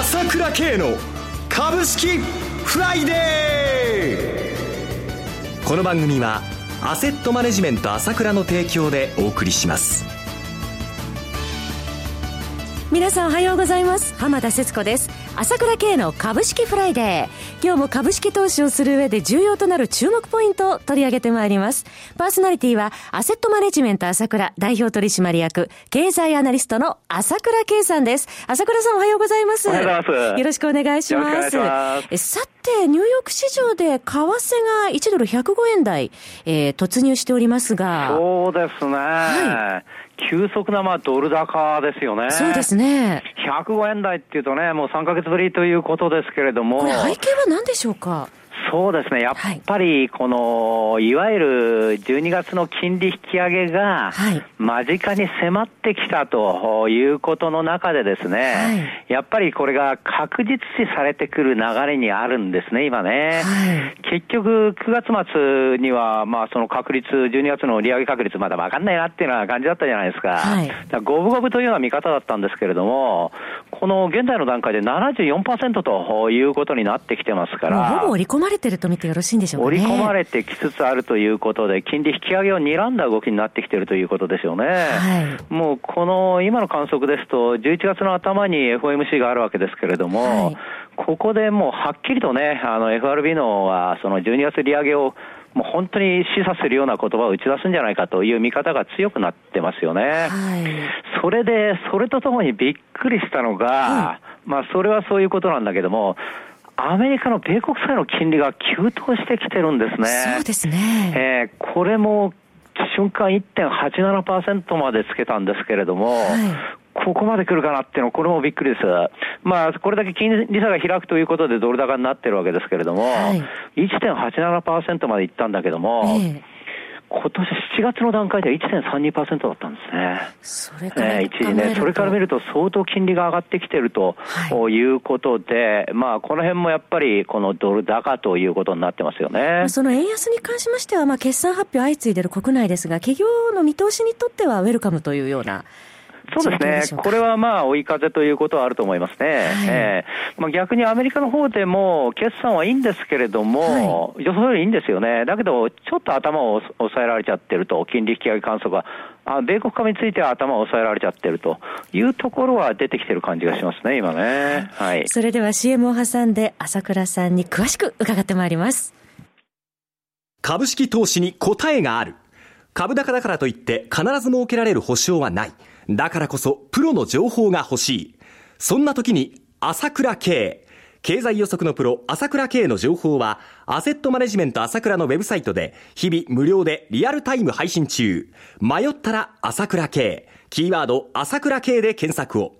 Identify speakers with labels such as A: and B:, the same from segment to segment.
A: 朝倉慶の株式フライデー。この番組はアセットマネジメント朝倉の提供でお送りします。
B: 皆さんおはようございます。浜田節子です。朝倉慶の株式フライデー。今日も株式投資をする上で重要となる注目ポイントを取り上げてまいります。パーソナリティは、アセットマネジメント朝倉代表取締役、経済アナリストの朝倉慶さんです。朝倉さんおはようございます。
C: おはようございます。
B: よろしくお願いします。ますさて、ニューヨーク市場で為替が1ドル105円台、えー、突入しておりますが。
C: そうですね。はい急速なまあドル高ですよね。
B: そうですね。
C: 105円台っていうとね、もう3ヶ月ぶりということですけれども。
B: これ背景は何でしょうか？
C: そうですね、やっぱりこの、い、わゆる12月の金利引き上げが、間近に迫ってきたということの中でですね、はい、やっぱりこれが確実視されてくる流れにあるんですね、今ね。はい、結局、9月末には、まあその確率、12月の利上げ確率まだ分かんないなっていうような感じだったじゃないですか。はい、五分五分というような見方だったんですけれども、この現在の段階で74%ということになってきてますから。
B: れてると見てよろしいんでしょうか、
C: ね、織り込まれてきつつあるということで、金利引き上げを睨んだ動きになってきているということですよね。はい、もうこの今の観測ですと、11月の頭に FOMC があるわけですけれども、はい、ここでもうはっきりとね、あの FRB のはその12月利上げをもう本当に示唆するような言葉を打ち出すんじゃないかという見方が強くなってますよね。はい、それで、それとともにびっくりしたのが、まあそれはそういうことなんだけども、アメリカの米国債の金利が急騰してきてるんですね。
B: そうですね。
C: えー、これも瞬間1.87%までつけたんですけれども、はい、ここまで来るかなっていうのは、これもびっくりです。まあ、これだけ金利差が開くということでドル高になってるわけですけれども、はい、1.87%までいったんだけども、えー今年7月の段階では1.32%だったんですね。
B: それから、
C: えー、一時ね、それから見ると相当金利が上がってきてると、はい、いうことで、まあ、この辺もやっぱりこのドル高ということになってますよね。
B: その円安に関しましては、まあ、決算発表相次いでいる国内ですが、企業の見通しにとってはウェルカムというような
C: そうですね。これはまあ追い風ということはあると思いますね。はい、えー、まあ、逆にアメリカの方でも決算はいいんですけれども、はい、予想よりいいんですよね。だけど、ちょっと頭を抑えられちゃってると、金利引き上げ観測が。あ米国株については頭を抑えられちゃってるというところは出てきてる感じがしますね、今ね。はい。
B: それでは CM を挟んで朝倉さんに詳しく伺ってまいります。
A: 株式投資に答えがある。株高だからといって必ず設けられる保証はない。だからこそプロの情報が欲しい。そんな時に朝倉慶。経済予測のプロ、朝倉慶の情報は、アセットマネジメント朝倉のウェブサイトで、日々無料でリアルタイム配信中。迷ったら朝倉慶。キーワード、朝倉慶で検索を。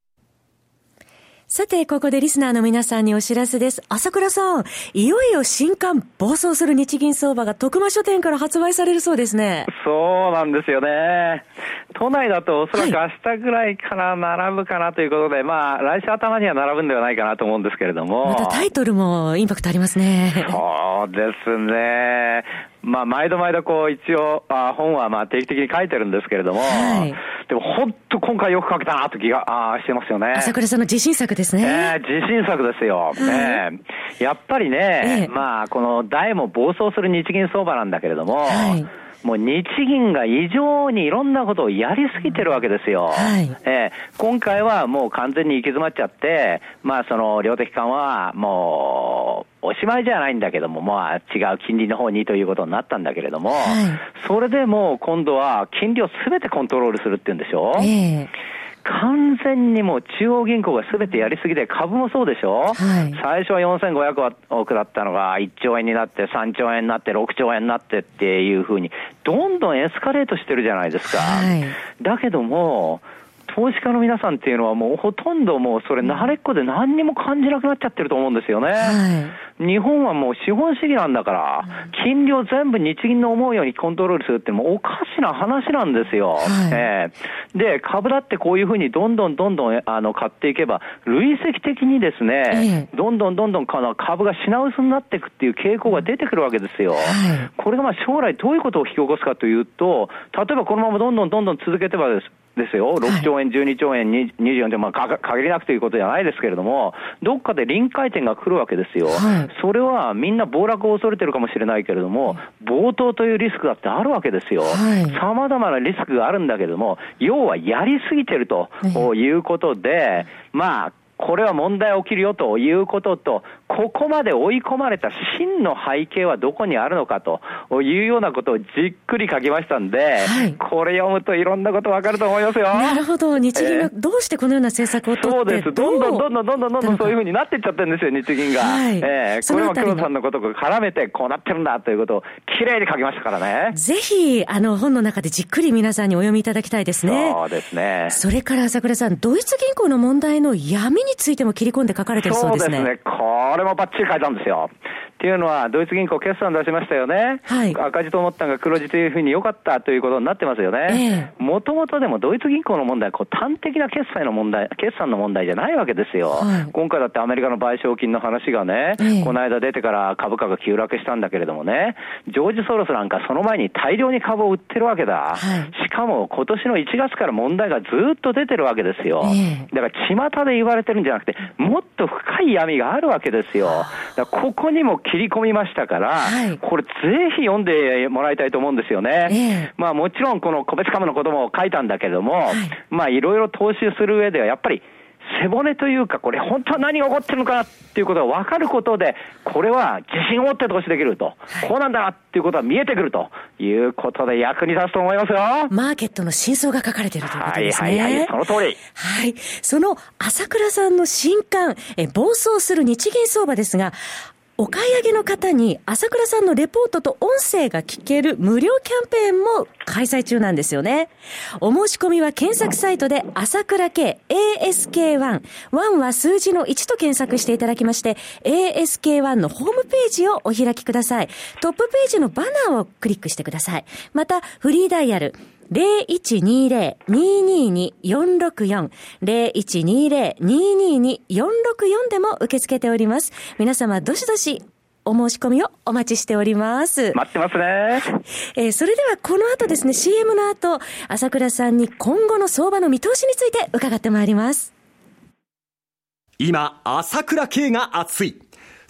B: さて、ここでリスナーの皆さんにお知らせです。朝倉さん、いよいよ新刊、暴走する日銀相場が徳間書店から発売されるそうですね。
C: そうなんですよね。都内だとおそらく明日ぐらいから並ぶかなということで、はい、まあ、来週頭には並ぶんではないかなと思うんですけれども。
B: またタイトルもインパクトありますね。
C: そうですね。まあ、毎度毎度こう、一応、あ本はまあ定期的に書いてるんですけれども、はい、でも本当今回よく書けたなと気があしてますよね。
B: 朝倉さんの自信作ですね。
C: えー、自信作ですよ。はい、ね、やっぱりね、えー、まあ、この大も暴走する日銀相場なんだけれども、はいもう日銀が異常にいろんなことをやりすぎてるわけですよ。はい、えー、今回はもう完全に行き詰まっちゃって、まあその量的緩和はもうおしまいじゃないんだけども、まあ違う金利の方にということになったんだけれども、はい、それでも今度は金利をすべてコントロールするって言うんでしょ、えー完全にもう中央銀行がすべてやりすぎで、株もそうでしょ、はい、最初は4500億だったのが1兆円になって、3兆円になって、6兆円になってっていうふうに、どんどんエスカレートしてるじゃないですか。はい、だけども、投資家の皆さんっていうのはもうほとんどもうそれ慣れっこで何にも感じなくなっちゃってると思うんですよね。はい日本はもう資本主義なんだから、金利を全部日銀の思うようにコントロールするってもうおかしな話なんですよ。はい、えー、で、株だってこういうふうにどんどんどんどんあの買っていけば、累積的にですね、えー、どんどんどんどん株が品薄になっていくっていう傾向が出てくるわけですよ。はい、これがまあ将来どういうことを引き起こすかというと、例えばこのままどんどんどんどん続けてばですですよ、6兆円、12兆円、24兆円、まあ、限りなくということじゃないですけれども、どっかで臨界点が来るわけですよ、はい、それはみんな暴落を恐れてるかもしれないけれども、暴騰というリスクだってあるわけですよ、さまざまなリスクがあるんだけれども、要はやりすぎてるということで、まあ、これは問題起きるよということと、ここまで追い込まれた真の背景はどこにあるのかというようなことをじっくり書きましたんで、はい、これ読むといろんなことわかると思いますよ。
B: なるほど。日銀がどうしてこのような政策を取
C: そうです。どんどんどんどんどんどんどんそういうふうになっていっちゃってるんですよ、日銀が。はい、えー、これも黒田さんのことを絡めてこうなってるんだということをきれいに書きましたからね。
B: ぜひ、あの本の中でじっくり皆さんにお読みいただきたいですね。
C: そうですね。
B: それから朝倉さん、ドイツ銀行の問題の闇についても切り込んで書かれてるそうですね。そうですね。
C: これもばっちり書いたんですよ。っていうのは、ドイツ銀行決算出しましたよね。はい、赤字と思ったのが黒字というふうに良かったということになってますよね。もともとでもドイツ銀行の問題はこう端的な決済の問題、決算の問題じゃないわけですよ。はい、今回だってアメリカの賠償金の話がね、この間出てから株価が急落したんだけれどもね、ジョージ・ソロスなんかその前に大量に株を売ってるわけだ。はい、しかも今年の1月から問題がずっと出てるわけですよ。だから巷で言われてるんじゃなくて、もっと深い闇があるわけですよ。ここにも切り込みましたから、はい、これぜひ読んでもらいたいと思うんですよね。えー、まあもちろんこの個別株のことも書いたんだけれども、はい、まあいろいろ投資する上ではやっぱり背骨というか、これ本当は何が起こってるのかなっていうことが分かることで、これは自信を持って投資できると、こうなんだなっていうことが見えてくるということで役に立つと思いますよ。
B: マーケットの真相が書かれているということですね。
C: はいはいはい、その通り。
B: はい。その朝倉さんの新刊、え暴走する日銀相場ですが、お買い上げの方に朝倉さんのレポートと音声が聞ける無料キャンペーンも開催中なんですよね。お申し込みは検索サイトで朝倉系 ASK1。1は数字の1と検索していただきまして、ASK1 のホームページをお開きください。トップページのバナーをクリックしてください。また、フリーダイヤル0120-222-464 0120-222-464でも受け付けております。皆様、どしどしお申し込みをお待ちしております。
C: 待ってますね。
B: えー、それではこの後ですね、CM の後、朝倉さんに今後の相場の見通しについて伺ってまいります。
A: 今、朝倉慶が熱い。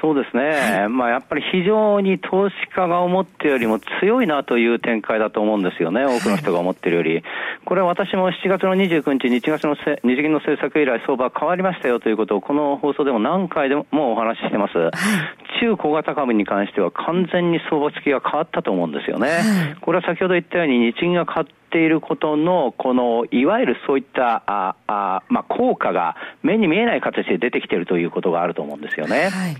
C: そうですね、はい、まあ、やっぱり非常に投資家が思っているよりも強いなという展開だと思うんですよね、多くの人が思っているより。これは私も7月の29日、日月の日銀の政策以来、相場変わりましたよということを、この放送でも何回でもお話ししてます。中小型株に関しては完全に相場付きが変わったと思うんですよね。これは先ほど言ったように日銀が買っていることの、この、いわゆるそういった、ああまあ、効果が目に見えない形で出てきているということがあると思うんですよね。はい、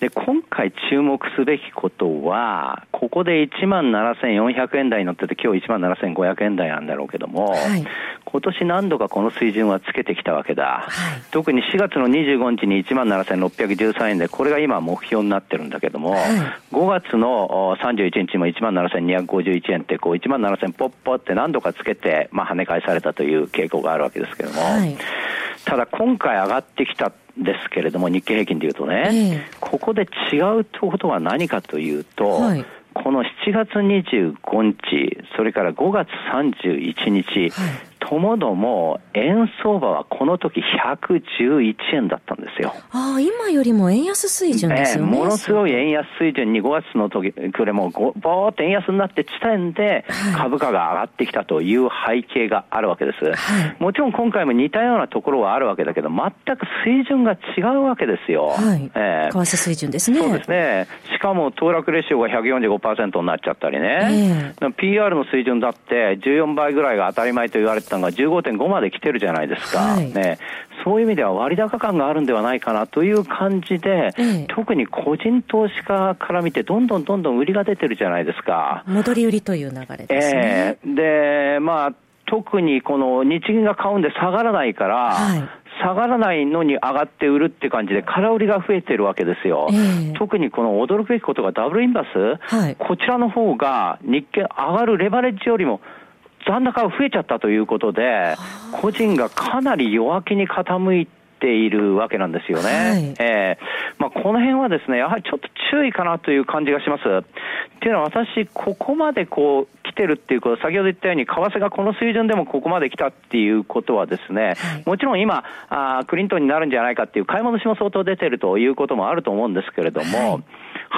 C: で、今回注目すべきことは、ここで1万7400円台に乗ってて、今日1万7500円台なんだろうけども、はい、今年何度かこの水準はつけてきたわけだ。はい、特に4月の25日に1万7613円で、これが今目標になってるんだけども、はい、5月の31日も1万7251円って、こう1万7000ポッポって何度かつけて、まあ跳ね返されたという傾向があるわけですけども、はい、ただ今回上がってきたですけれども、日経平均でいうとね、えー、ここで違うことは何かというと、はいこの7月25日、それから5月31日、はい。ともども円相場はこの時111円だったんですよ。
B: ああ、今よりも円安水準ですよね。
C: ものすごい円安水準に5月の時、これもぼーっと円安になって地点で株価が上がってきたという背景があるわけです。はい、もちろん今回も似たようなところはあるわけだけど、全く水準が違うわけですよ。
B: はい。えー、為替水準ですね。
C: そうですね。しかも騰落レシオが145%になっちゃったりね。えー、PR の水準だって14倍ぐらいが当たり前と言われてたのが15.5まで来てるじゃないですか、はい、ね、そういう意味では割高感があるんではないかなという感じで、え特に個人投資家から見て、どんどんどんどん売りが出てるじゃないですか。
B: 戻り売りという流れですね。
C: えー、で、まあ、特にこの日銀が買うんで下がらないから、はい。下がらないのに上がって売るって感じで、空売りが増えてるわけですよ。えー、特にこの驚くべきことがダブルインバス、はい、こちらの方が日経上がるレバレッジよりも残高が増えちゃったということで、個人がかなり弱気に傾いているわけなんですよね。はい、えー、まあ、この辺はですね、やはりちょっと注意かなという感じがします。っていうのは私、ここまでこう来てるっていうこと、先ほど言ったように、為替がこの水準でもここまで来たっていうことはですね、はい、もちろん今あ、クリントンになるんじゃないかっていう買い戻しも相当出てるということもあると思うんですけれども、はい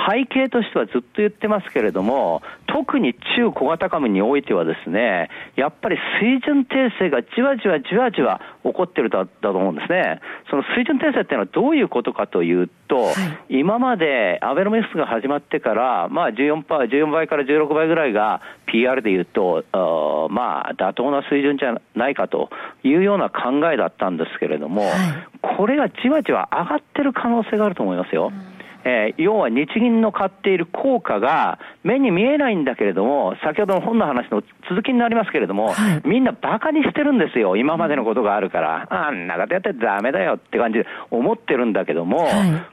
C: 背景としてはずっと言ってますけれども、特に中小型株においてはですね、やっぱり水準訂正がじわじわじわじわ起こってるだだと思うんですね。その水準訂正っていうのはどういうことかというと、はい、今までアベノミクスが始まってから、まあ14%、14倍から16倍ぐらいが PR で言うと、あまあ妥当な水準じゃないかというような考えだったんですけれども、はい、これがじわじわ上がってる可能性があると思いますよ。うんえー、要は日銀の買っている効果が目に見えないんだけれども、先ほどの本の話の続きになりますけれども、はい、みんなバカにしてるんですよ、今までのことがあるから、あんなことやってダメだよって感じで思ってるんだけども、は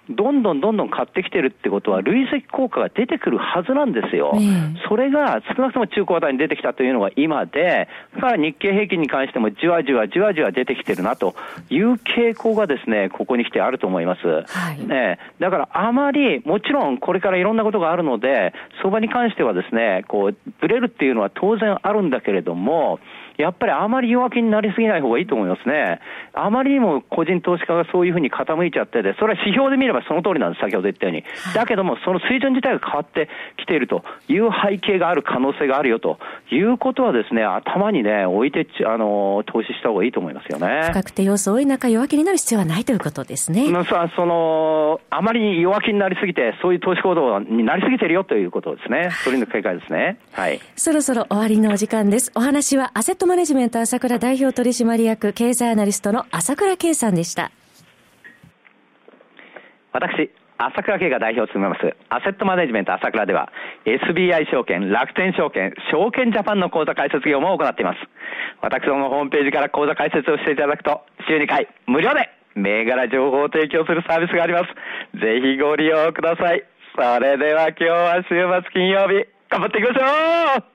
C: い、どんどんどんどん買ってきてるってことは、累積効果が出てくるはずなんですよ。それが少なくとも中古型に出てきたというのが今で、から日経平均に関してもじわじわじわじわ出てきてるなという傾向がですね、ここに来てあると思います。はい、ね、だからあまり、もちろんこれからいろんなことがあるので、相場に関してはですね、こう、ぶれるっていうのは当然あるんだけれども、やっぱりあまり弱気になりすぎない方がいいと思いますね。あまりにも個人投資家がそういうふうに傾いちゃってて、それは指標で見ればその通りなんです、先ほど言ったように。だけども、その水準自体が変わってきているという背景がある可能性があるよということはですね、頭にね、置いて、あの、投資した方がいいと思いますよね。
B: 不確定要素多い中、弱気になる必要はないということですね。
C: さその、あまり弱気になりすぎて、そういう投資行動になりすぎてるよということですね。それの警戒ですね。はい。
B: そろそろ終わりのお時間です。お話はアセットマネジメント朝倉代表取締役経済アナリストの朝倉圭さんでした。
C: 私、朝倉圭が代表を務めます、アセットマネジメント朝倉では、SBI 証券、楽天証券、証券ジャパンの口座開設業務を行っています。私どものホームページから口座開設をしていただくと、週2回、無料で銘柄情報を提供するサービスがあります。ぜひご利用ください。それでは今日は週末金曜日、頑張っていきましょう